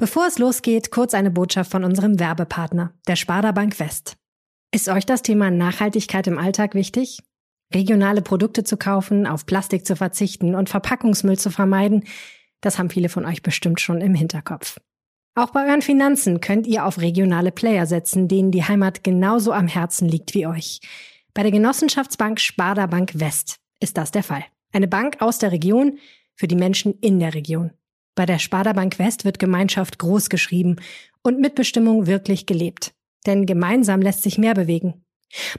Bevor es losgeht, kurz eine Botschaft von unserem Werbepartner, der Sparda Bank West. Ist euch das Thema Nachhaltigkeit im Alltag wichtig? Regionale Produkte zu kaufen, auf Plastik zu verzichten und Verpackungsmüll zu vermeiden, das haben viele von euch bestimmt schon im Hinterkopf. Auch bei euren Finanzen könnt ihr auf regionale Player setzen, denen die Heimat genauso am Herzen liegt wie euch. Bei der Genossenschaftsbank Sparda Bank West ist das der Fall. Eine Bank aus der Region für die Menschen in der Region. Bei der Sparda Bank West wird Gemeinschaft groß geschrieben und Mitbestimmung wirklich gelebt. Denn gemeinsam lässt sich mehr bewegen.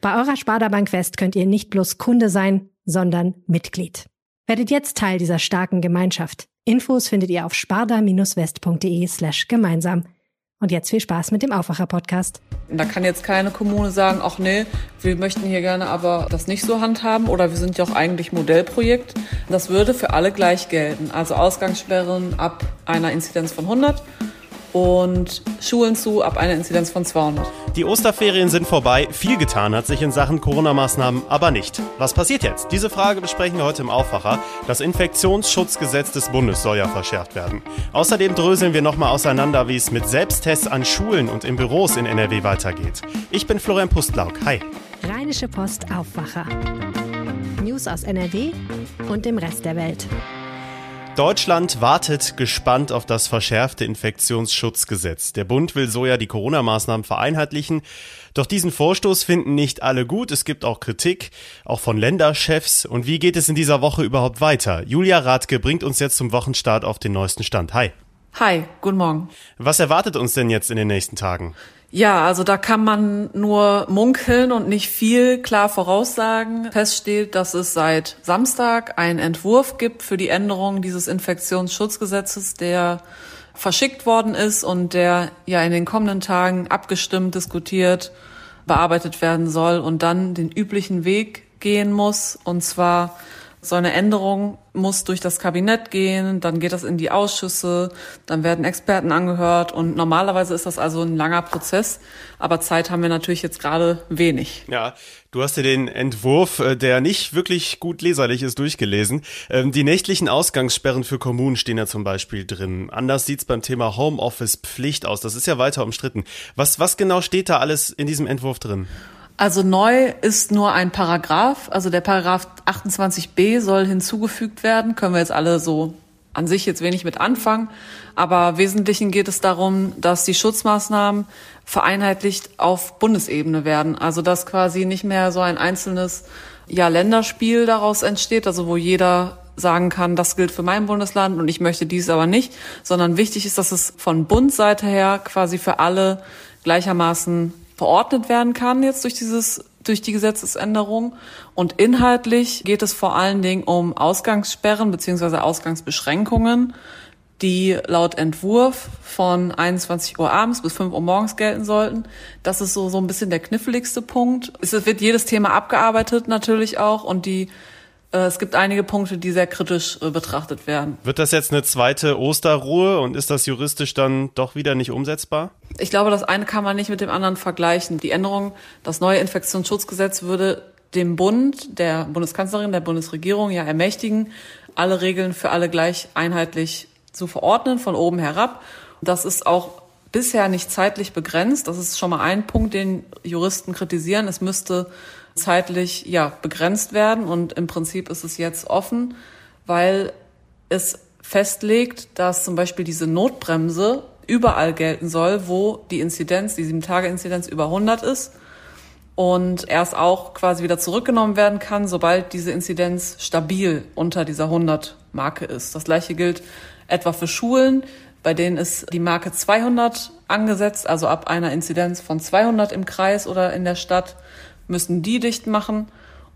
Bei eurer Sparda Bank West könnt ihr nicht bloß Kunde sein, sondern Mitglied. Werdet jetzt Teil dieser starken Gemeinschaft. Infos findet ihr auf sparda-west.de slash gemeinsam. Und jetzt viel Spaß mit dem Aufwacher-Podcast. Da kann jetzt keine Kommune sagen, ach nee, wir möchten hier gerne aber das nicht so handhaben oder wir sind ja auch eigentlich Modellprojekt. Das würde für alle gleich gelten. Also Ausgangssperren ab einer Inzidenz von 100 und Schulen zu ab einer Inzidenz von 200. Die Osterferien sind vorbei, viel getan hat sich in Sachen Corona-Maßnahmen aber nicht. Was passiert jetzt? Diese Frage besprechen wir heute im Aufwacher. Das Infektionsschutzgesetz des Bundes soll ja verschärft werden. Außerdem dröseln wir nochmal auseinander, wie es mit Selbsttests an Schulen und in Büros in NRW weitergeht. Ich bin Florian Pustlauk. Hi. Rheinische Post Aufwacher. News aus NRW und dem Rest der Welt. Deutschland wartet gespannt auf das verschärfte Infektionsschutzgesetz. Der Bund will so ja die Corona-Maßnahmen vereinheitlichen. Doch diesen Vorstoß finden nicht alle gut. Es gibt auch Kritik, auch von Länderchefs. Und wie geht es in dieser Woche überhaupt weiter? Julia Radke bringt uns jetzt zum Wochenstart auf den neuesten Stand. Hi. Hi, guten Morgen. Was erwartet uns denn jetzt in den nächsten Tagen? Ja, also da kann man nur munkeln und nicht viel klar voraussagen. Fest steht, dass es seit Samstag einen Entwurf gibt für die Änderung dieses Infektionsschutzgesetzes, der verschickt worden ist und der ja in den kommenden Tagen abgestimmt, diskutiert, bearbeitet werden soll und dann den üblichen Weg gehen muss, und zwar so eine Änderung muss durch das Kabinett gehen, dann geht das in die Ausschüsse, dann werden Experten angehört und normalerweise ist das also ein langer Prozess, aber Zeit haben wir natürlich jetzt gerade wenig. Ja, du hast dir den Entwurf, äh, der nicht wirklich gut leserlich ist, durchgelesen. Ähm, die nächtlichen Ausgangssperren für Kommunen stehen ja zum Beispiel drin. Anders sieht's beim Thema Homeoffice Pflicht aus. Das ist ja weiter umstritten. Was, was genau steht da alles in diesem Entwurf drin? Also neu ist nur ein Paragraph, also der Paragraph 28b soll hinzugefügt werden. Können wir jetzt alle so an sich jetzt wenig mit anfangen. Aber Wesentlichen geht es darum, dass die Schutzmaßnahmen vereinheitlicht auf Bundesebene werden. Also dass quasi nicht mehr so ein einzelnes ja, Länderspiel daraus entsteht, also wo jeder sagen kann, das gilt für mein Bundesland und ich möchte dies aber nicht, sondern wichtig ist, dass es von Bundseite her quasi für alle gleichermaßen verordnet werden kann jetzt durch dieses durch die Gesetzesänderung. Und inhaltlich geht es vor allen Dingen um Ausgangssperren beziehungsweise Ausgangsbeschränkungen, die laut Entwurf von 21 Uhr abends bis 5 Uhr morgens gelten sollten. Das ist so, so ein bisschen der kniffligste Punkt. Es wird jedes Thema abgearbeitet natürlich auch und die es gibt einige Punkte, die sehr kritisch äh, betrachtet werden. Wird das jetzt eine zweite Osterruhe und ist das juristisch dann doch wieder nicht umsetzbar? Ich glaube, das eine kann man nicht mit dem anderen vergleichen. Die Änderung, das neue Infektionsschutzgesetz würde dem Bund, der Bundeskanzlerin, der Bundesregierung ja ermächtigen, alle Regeln für alle gleich einheitlich zu verordnen, von oben herab. Das ist auch bisher nicht zeitlich begrenzt. Das ist schon mal ein Punkt, den Juristen kritisieren. Es müsste zeitlich ja begrenzt werden und im Prinzip ist es jetzt offen, weil es festlegt, dass zum Beispiel diese Notbremse überall gelten soll, wo die Inzidenz, die sieben Tage Inzidenz über 100 ist und erst auch quasi wieder zurückgenommen werden kann, sobald diese Inzidenz stabil unter dieser 100 Marke ist. Das gleiche gilt etwa für Schulen, bei denen ist die Marke 200 angesetzt, also ab einer Inzidenz von 200 im Kreis oder in der Stadt müssen die dicht machen.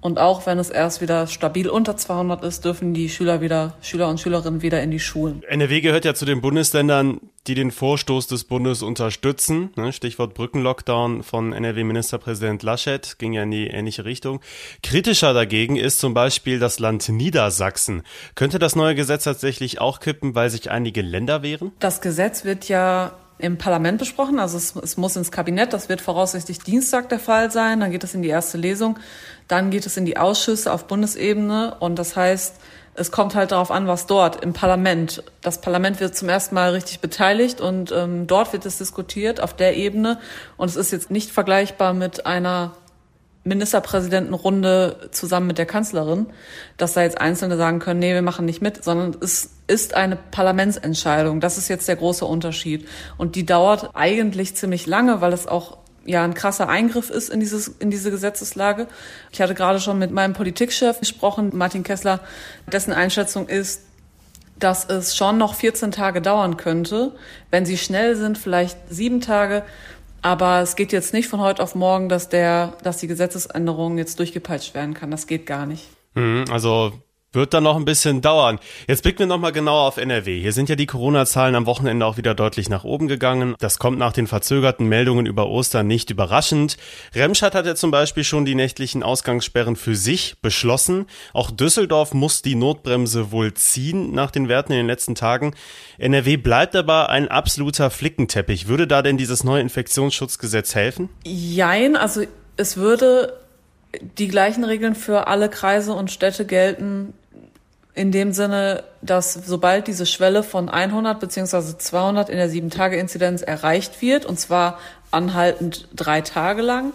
Und auch wenn es erst wieder stabil unter 200 ist, dürfen die Schüler wieder, Schüler und Schülerinnen wieder in die Schulen. NRW gehört ja zu den Bundesländern, die den Vorstoß des Bundes unterstützen. Ne, Stichwort Brückenlockdown von NRW-Ministerpräsident Laschet ging ja in die ähnliche Richtung. Kritischer dagegen ist zum Beispiel das Land Niedersachsen. Könnte das neue Gesetz tatsächlich auch kippen, weil sich einige Länder wehren? Das Gesetz wird ja im Parlament besprochen. Also es, es, muss ins Kabinett. Das wird voraussichtlich Dienstag der Fall sein. Dann geht es in die erste Lesung. Dann geht es in die Ausschüsse auf Bundesebene. Und das heißt, es kommt halt darauf an, was dort im Parlament. Das Parlament wird zum ersten Mal richtig beteiligt und ähm, dort wird es diskutiert auf der Ebene. Und es ist jetzt nicht vergleichbar mit einer Ministerpräsidentenrunde zusammen mit der Kanzlerin, dass da jetzt Einzelne sagen können, nee, wir machen nicht mit, sondern es ist eine Parlamentsentscheidung. Das ist jetzt der große Unterschied. Und die dauert eigentlich ziemlich lange, weil es auch ja ein krasser Eingriff ist in dieses in diese Gesetzeslage. Ich hatte gerade schon mit meinem Politikchef gesprochen, Martin Kessler, dessen Einschätzung ist, dass es schon noch 14 Tage dauern könnte, wenn sie schnell sind, vielleicht sieben Tage. Aber es geht jetzt nicht von heute auf morgen, dass der, dass die Gesetzesänderung jetzt durchgepeitscht werden kann. Das geht gar nicht. Mhm, also wird dann noch ein bisschen dauern. Jetzt blicken wir nochmal genauer auf NRW. Hier sind ja die Corona-Zahlen am Wochenende auch wieder deutlich nach oben gegangen. Das kommt nach den verzögerten Meldungen über Ostern nicht überraschend. Remscheid hat ja zum Beispiel schon die nächtlichen Ausgangssperren für sich beschlossen. Auch Düsseldorf muss die Notbremse wohl ziehen nach den Werten in den letzten Tagen. NRW bleibt aber ein absoluter Flickenteppich. Würde da denn dieses neue Infektionsschutzgesetz helfen? Jein, also es würde die gleichen Regeln für alle Kreise und Städte gelten, in dem Sinne, dass sobald diese Schwelle von 100 beziehungsweise 200 in der 7-Tage-Inzidenz erreicht wird, und zwar anhaltend drei Tage lang,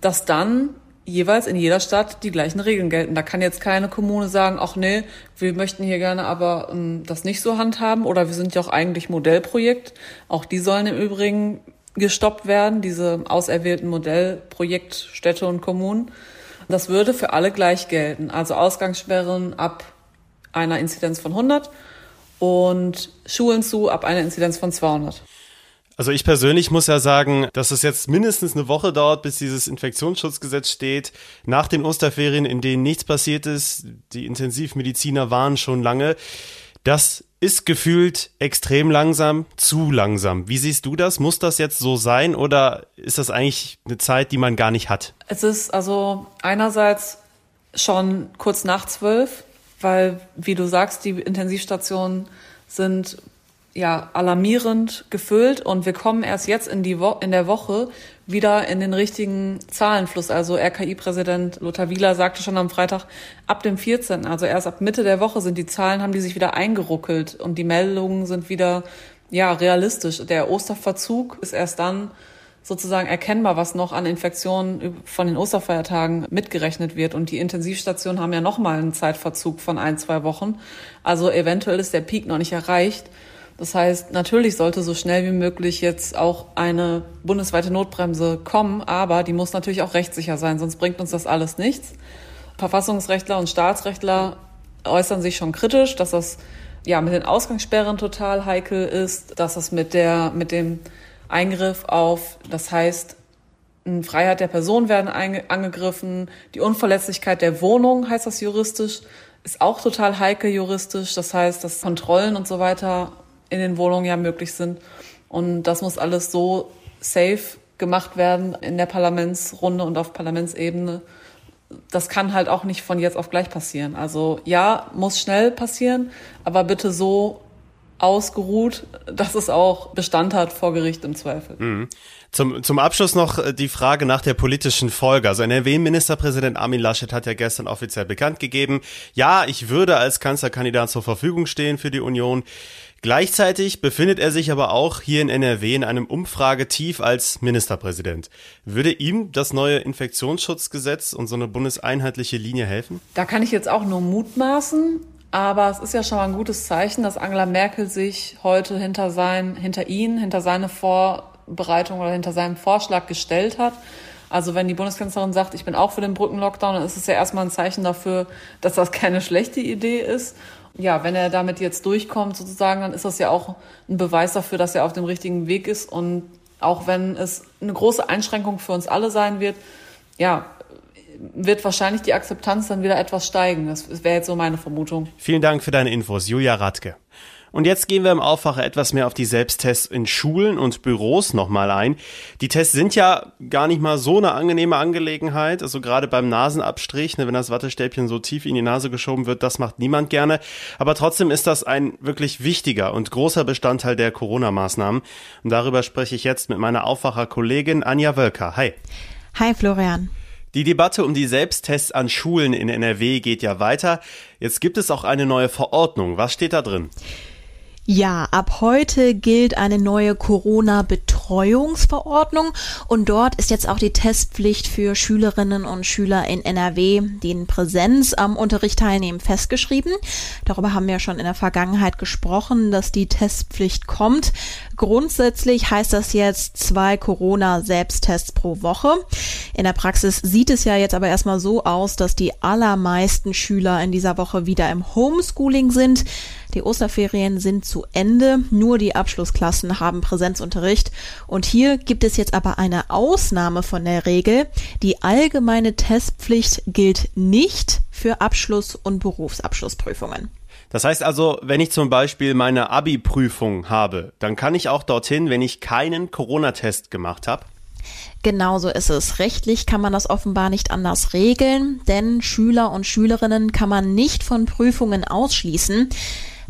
dass dann jeweils in jeder Stadt die gleichen Regeln gelten. Da kann jetzt keine Kommune sagen, ach nee, wir möchten hier gerne aber ähm, das nicht so handhaben oder wir sind ja auch eigentlich Modellprojekt. Auch die sollen im Übrigen gestoppt werden, diese auserwählten Modellprojektstädte und Kommunen. Das würde für alle gleich gelten. Also Ausgangssperren ab einer Inzidenz von 100 und Schulen zu ab einer Inzidenz von 200. Also ich persönlich muss ja sagen, dass es jetzt mindestens eine Woche dauert, bis dieses Infektionsschutzgesetz steht. Nach den Osterferien, in denen nichts passiert ist, die Intensivmediziner waren schon lange. Das ist gefühlt extrem langsam, zu langsam. Wie siehst du das? Muss das jetzt so sein oder ist das eigentlich eine Zeit, die man gar nicht hat? Es ist also einerseits schon kurz nach zwölf, weil, wie du sagst, die Intensivstationen sind ja alarmierend gefüllt und wir kommen erst jetzt in, die Wo in der Woche wieder in den richtigen Zahlenfluss. Also RKI-Präsident Lothar Wieler sagte schon am Freitag, ab dem 14., also erst ab Mitte der Woche sind die Zahlen, haben die sich wieder eingeruckelt und die Meldungen sind wieder ja realistisch. Der Osterverzug ist erst dann sozusagen erkennbar, was noch an Infektionen von den Osterfeiertagen mitgerechnet wird. Und die Intensivstationen haben ja nochmal einen Zeitverzug von ein, zwei Wochen. Also eventuell ist der Peak noch nicht erreicht. Das heißt, natürlich sollte so schnell wie möglich jetzt auch eine bundesweite Notbremse kommen, aber die muss natürlich auch rechtssicher sein, sonst bringt uns das alles nichts. Verfassungsrechtler und Staatsrechtler äußern sich schon kritisch, dass das ja mit den Ausgangssperren total heikel ist, dass das mit der mit dem Eingriff auf, das heißt, Freiheit der Person werden angegriffen, die Unverletzlichkeit der Wohnung heißt das juristisch, ist auch total heikel juristisch. Das heißt, dass Kontrollen und so weiter in den Wohnungen ja möglich sind. Und das muss alles so safe gemacht werden in der Parlamentsrunde und auf Parlamentsebene. Das kann halt auch nicht von jetzt auf gleich passieren. Also ja, muss schnell passieren, aber bitte so ausgeruht, dass es auch Bestand hat vor Gericht im Zweifel. Mhm. Zum, zum Abschluss noch äh, die Frage nach der politischen Folge. Also NRW-Ministerpräsident Armin Laschet hat ja gestern offiziell bekannt gegeben, ja, ich würde als Kanzlerkandidat zur Verfügung stehen für die Union. Gleichzeitig befindet er sich aber auch hier in NRW in einem Umfragetief als Ministerpräsident. Würde ihm das neue Infektionsschutzgesetz und so eine bundeseinheitliche Linie helfen? Da kann ich jetzt auch nur mutmaßen. Aber es ist ja schon mal ein gutes Zeichen, dass Angela Merkel sich heute hinter sein, hinter ihn, hinter seine Vorbereitung oder hinter seinem Vorschlag gestellt hat. Also wenn die Bundeskanzlerin sagt, ich bin auch für den Brückenlockdown, dann ist es ja erstmal ein Zeichen dafür, dass das keine schlechte Idee ist. Ja, wenn er damit jetzt durchkommt sozusagen, dann ist das ja auch ein Beweis dafür, dass er auf dem richtigen Weg ist. Und auch wenn es eine große Einschränkung für uns alle sein wird, ja, wird wahrscheinlich die Akzeptanz dann wieder etwas steigen. Das wäre jetzt so meine Vermutung. Vielen Dank für deine Infos, Julia Radke. Und jetzt gehen wir im Aufwacher etwas mehr auf die Selbsttests in Schulen und Büros nochmal ein. Die Tests sind ja gar nicht mal so eine angenehme Angelegenheit. Also gerade beim Nasenabstrich, ne, wenn das Wattestäbchen so tief in die Nase geschoben wird, das macht niemand gerne. Aber trotzdem ist das ein wirklich wichtiger und großer Bestandteil der Corona-Maßnahmen. Und darüber spreche ich jetzt mit meiner Aufwacher-Kollegin Anja Wölker. Hi. Hi Florian. Die Debatte um die Selbsttests an Schulen in NRW geht ja weiter. Jetzt gibt es auch eine neue Verordnung. Was steht da drin? Ja, ab heute gilt eine neue Corona-Betreuungsverordnung und dort ist jetzt auch die Testpflicht für Schülerinnen und Schüler in NRW, die in Präsenz am Unterricht teilnehmen, festgeschrieben. Darüber haben wir schon in der Vergangenheit gesprochen, dass die Testpflicht kommt. Grundsätzlich heißt das jetzt zwei Corona-Selbsttests pro Woche. In der Praxis sieht es ja jetzt aber erstmal so aus, dass die allermeisten Schüler in dieser Woche wieder im Homeschooling sind. Die Osterferien sind zu Ende, nur die Abschlussklassen haben Präsenzunterricht und hier gibt es jetzt aber eine Ausnahme von der Regel. Die allgemeine Testpflicht gilt nicht für Abschluss- und Berufsabschlussprüfungen. Das heißt also, wenn ich zum Beispiel meine Abi-Prüfung habe, dann kann ich auch dorthin, wenn ich keinen Corona-Test gemacht habe? Genauso ist es. Rechtlich kann man das offenbar nicht anders regeln, denn Schüler und Schülerinnen kann man nicht von Prüfungen ausschließen.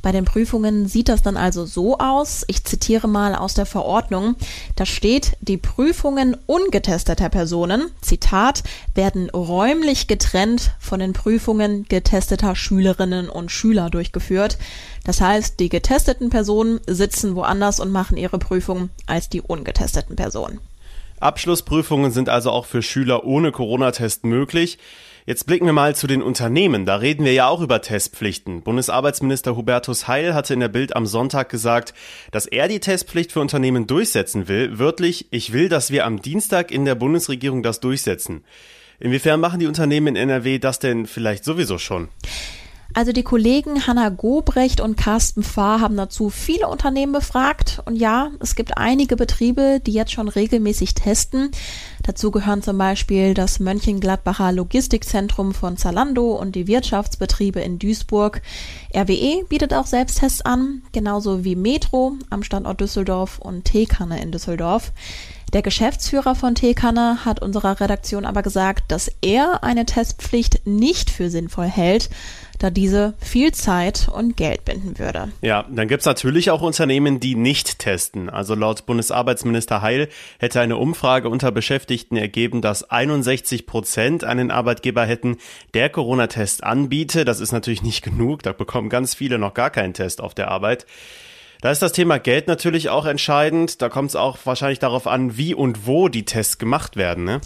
Bei den Prüfungen sieht das dann also so aus, ich zitiere mal aus der Verordnung, da steht, die Prüfungen ungetesteter Personen, Zitat, werden räumlich getrennt von den Prüfungen getesteter Schülerinnen und Schüler durchgeführt. Das heißt, die getesteten Personen sitzen woanders und machen ihre Prüfung als die ungetesteten Personen. Abschlussprüfungen sind also auch für Schüler ohne Corona-Test möglich. Jetzt blicken wir mal zu den Unternehmen. Da reden wir ja auch über Testpflichten. Bundesarbeitsminister Hubertus Heil hatte in der Bild am Sonntag gesagt, dass er die Testpflicht für Unternehmen durchsetzen will. Wörtlich, ich will, dass wir am Dienstag in der Bundesregierung das durchsetzen. Inwiefern machen die Unternehmen in NRW das denn vielleicht sowieso schon? Also die Kollegen Hanna Gobrecht und Carsten Fahr haben dazu viele Unternehmen befragt. Und ja, es gibt einige Betriebe, die jetzt schon regelmäßig testen. Dazu gehören zum Beispiel das Mönchengladbacher Logistikzentrum von Zalando und die Wirtschaftsbetriebe in Duisburg. RWE bietet auch Selbsttests an, genauso wie Metro am Standort Düsseldorf und Teekanne in Düsseldorf. Der Geschäftsführer von Teekanne hat unserer Redaktion aber gesagt, dass er eine Testpflicht nicht für sinnvoll hält, da diese viel Zeit und Geld binden würde. Ja, dann gibt's natürlich auch Unternehmen, die nicht testen. Also laut Bundesarbeitsminister Heil hätte eine Umfrage unter Beschäftigten ergeben, dass 61 Prozent einen Arbeitgeber hätten, der Corona-Test anbiete. Das ist natürlich nicht genug. Da bekommen ganz viele noch gar keinen Test auf der Arbeit. Da ist das Thema Geld natürlich auch entscheidend. Da kommt es auch wahrscheinlich darauf an, wie und wo die Tests gemacht werden. Ne?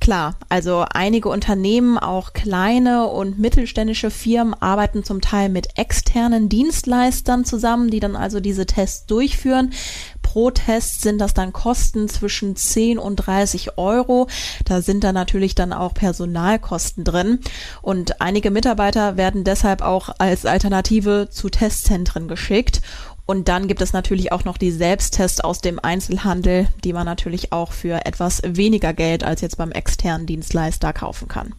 Klar, also einige Unternehmen, auch kleine und mittelständische Firmen arbeiten zum Teil mit externen Dienstleistern zusammen, die dann also diese Tests durchführen. Pro Test sind das dann Kosten zwischen 10 und 30 Euro. Da sind dann natürlich dann auch Personalkosten drin. Und einige Mitarbeiter werden deshalb auch als Alternative zu Testzentren geschickt. Und dann gibt es natürlich auch noch die Selbsttests aus dem Einzelhandel, die man natürlich auch für etwas weniger Geld als jetzt beim externen Dienstleister kaufen kann.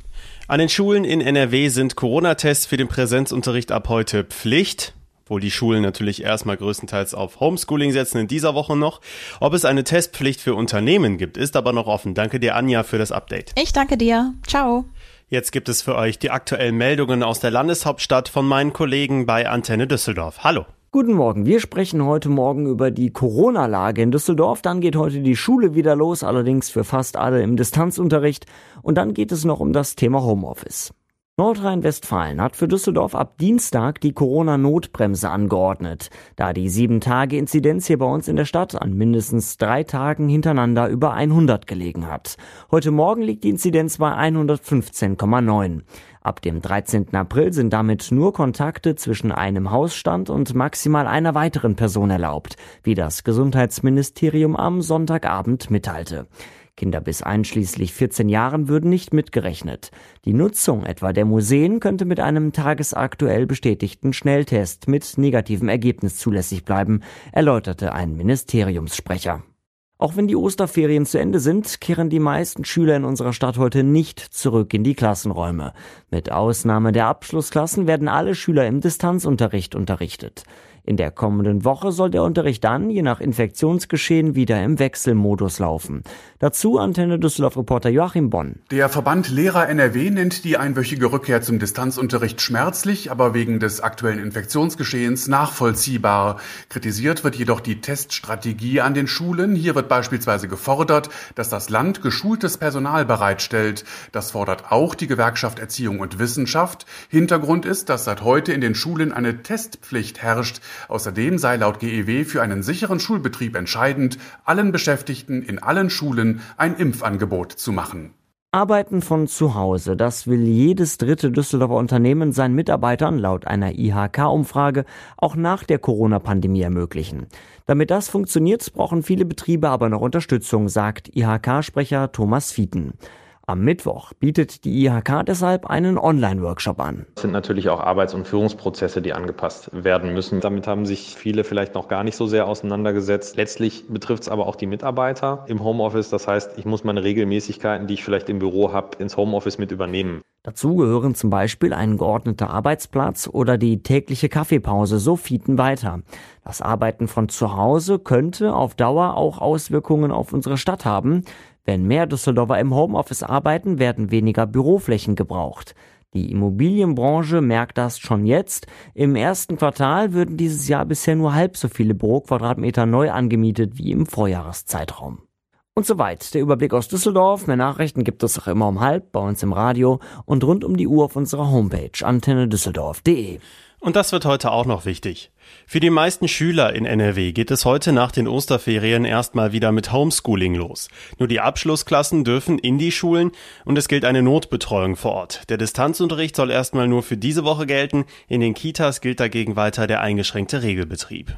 An den Schulen in NRW sind Corona-Tests für den Präsenzunterricht ab heute Pflicht obwohl die Schulen natürlich erstmal größtenteils auf Homeschooling setzen in dieser Woche noch. Ob es eine Testpflicht für Unternehmen gibt, ist aber noch offen. Danke dir, Anja, für das Update. Ich danke dir. Ciao. Jetzt gibt es für euch die aktuellen Meldungen aus der Landeshauptstadt von meinen Kollegen bei Antenne Düsseldorf. Hallo. Guten Morgen. Wir sprechen heute Morgen über die Corona-Lage in Düsseldorf. Dann geht heute die Schule wieder los, allerdings für fast alle im Distanzunterricht. Und dann geht es noch um das Thema Homeoffice. Nordrhein-Westfalen hat für Düsseldorf ab Dienstag die Corona-Notbremse angeordnet, da die 7-Tage-Inzidenz hier bei uns in der Stadt an mindestens drei Tagen hintereinander über 100 gelegen hat. Heute Morgen liegt die Inzidenz bei 115,9. Ab dem 13. April sind damit nur Kontakte zwischen einem Hausstand und maximal einer weiteren Person erlaubt, wie das Gesundheitsministerium am Sonntagabend mitteilte. Kinder bis einschließlich 14 Jahren würden nicht mitgerechnet. Die Nutzung etwa der Museen könnte mit einem tagesaktuell bestätigten Schnelltest mit negativem Ergebnis zulässig bleiben, erläuterte ein Ministeriumssprecher. Auch wenn die Osterferien zu Ende sind, kehren die meisten Schüler in unserer Stadt heute nicht zurück in die Klassenräume. Mit Ausnahme der Abschlussklassen werden alle Schüler im Distanzunterricht unterrichtet. In der kommenden Woche soll der Unterricht dann, je nach Infektionsgeschehen, wieder im Wechselmodus laufen. Dazu Antenne Düsseldorf-Reporter Joachim Bonn. Der Verband Lehrer NRW nennt die einwöchige Rückkehr zum Distanzunterricht schmerzlich, aber wegen des aktuellen Infektionsgeschehens nachvollziehbar. Kritisiert wird jedoch die Teststrategie an den Schulen. Hier wird beispielsweise gefordert, dass das Land geschultes Personal bereitstellt. Das fordert auch die Gewerkschaft Erziehung und Wissenschaft. Hintergrund ist, dass seit heute in den Schulen eine Testpflicht herrscht. Außerdem sei laut GEW für einen sicheren Schulbetrieb entscheidend, allen Beschäftigten in allen Schulen ein Impfangebot zu machen. Arbeiten von zu Hause, das will jedes dritte Düsseldorfer Unternehmen seinen Mitarbeitern laut einer IHK-Umfrage auch nach der Corona-Pandemie ermöglichen. Damit das funktioniert, brauchen viele Betriebe aber noch Unterstützung, sagt IHK-Sprecher Thomas Fieten. Am Mittwoch bietet die IHK deshalb einen Online-Workshop an. Es sind natürlich auch Arbeits- und Führungsprozesse, die angepasst werden müssen. Damit haben sich viele vielleicht noch gar nicht so sehr auseinandergesetzt. Letztlich betrifft es aber auch die Mitarbeiter im Homeoffice. Das heißt, ich muss meine Regelmäßigkeiten, die ich vielleicht im Büro habe, ins Homeoffice mit übernehmen. Dazu gehören zum Beispiel ein geordneter Arbeitsplatz oder die tägliche Kaffeepause, so Fieten weiter. Das Arbeiten von zu Hause könnte auf Dauer auch Auswirkungen auf unsere Stadt haben. Wenn mehr Düsseldorfer im Homeoffice arbeiten, werden weniger Büroflächen gebraucht. Die Immobilienbranche merkt das schon jetzt. Im ersten Quartal würden dieses Jahr bisher nur halb so viele Büroquadratmeter neu angemietet wie im Vorjahreszeitraum. Und soweit der Überblick aus Düsseldorf. Mehr Nachrichten gibt es auch immer um halb bei uns im Radio und rund um die Uhr auf unserer Homepage antennedüsseldorf.de. Und das wird heute auch noch wichtig. Für die meisten Schüler in NRW geht es heute nach den Osterferien erstmal wieder mit Homeschooling los. Nur die Abschlussklassen dürfen in die Schulen und es gilt eine Notbetreuung vor Ort. Der Distanzunterricht soll erstmal nur für diese Woche gelten. In den Kitas gilt dagegen weiter der eingeschränkte Regelbetrieb.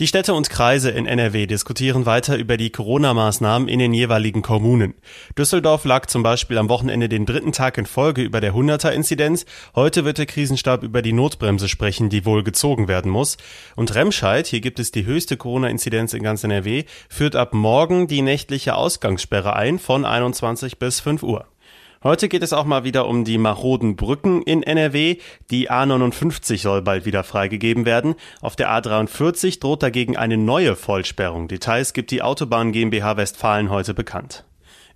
Die Städte und Kreise in NRW diskutieren weiter über die Corona-Maßnahmen in den jeweiligen Kommunen. Düsseldorf lag zum Beispiel am Wochenende den dritten Tag in Folge über der 100er-Inzidenz. Heute wird der Krisenstab über die Notbremse sprechen, die wohl gezogen werden muss. Und Remscheid, hier gibt es die höchste Corona-Inzidenz in ganz NRW, führt ab morgen die nächtliche Ausgangssperre ein von 21 bis 5 Uhr. Heute geht es auch mal wieder um die maroden Brücken in NRW. Die A59 soll bald wieder freigegeben werden. Auf der A43 droht dagegen eine neue Vollsperrung. Details gibt die Autobahn GmbH Westfalen heute bekannt.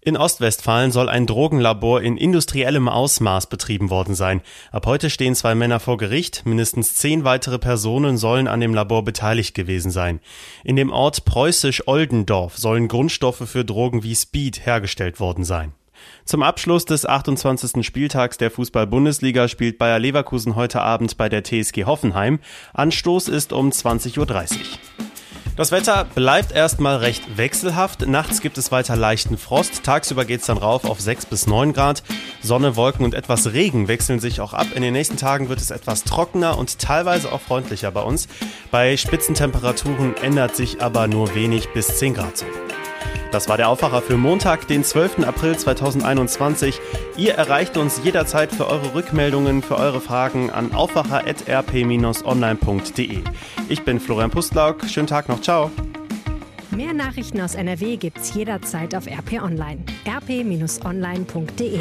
In Ostwestfalen soll ein Drogenlabor in industriellem Ausmaß betrieben worden sein. Ab heute stehen zwei Männer vor Gericht. Mindestens zehn weitere Personen sollen an dem Labor beteiligt gewesen sein. In dem Ort Preußisch-Oldendorf sollen Grundstoffe für Drogen wie Speed hergestellt worden sein. Zum Abschluss des 28. Spieltags der Fußball-Bundesliga spielt Bayer Leverkusen heute Abend bei der TSG Hoffenheim. Anstoß ist um 20.30 Uhr. Das Wetter bleibt erstmal recht wechselhaft. Nachts gibt es weiter leichten Frost. Tagsüber geht es dann rauf auf 6 bis 9 Grad. Sonne, Wolken und etwas Regen wechseln sich auch ab. In den nächsten Tagen wird es etwas trockener und teilweise auch freundlicher bei uns. Bei Spitzentemperaturen ändert sich aber nur wenig bis 10 Grad. Das war der Aufwacher für Montag, den 12. April 2021. Ihr erreicht uns jederzeit für eure Rückmeldungen, für eure Fragen an aufwacher.rp-online.de. Ich bin Florian Pustlauk. Schönen Tag noch. Ciao. Mehr Nachrichten aus NRW gibt's jederzeit auf RP Online. rp-online.de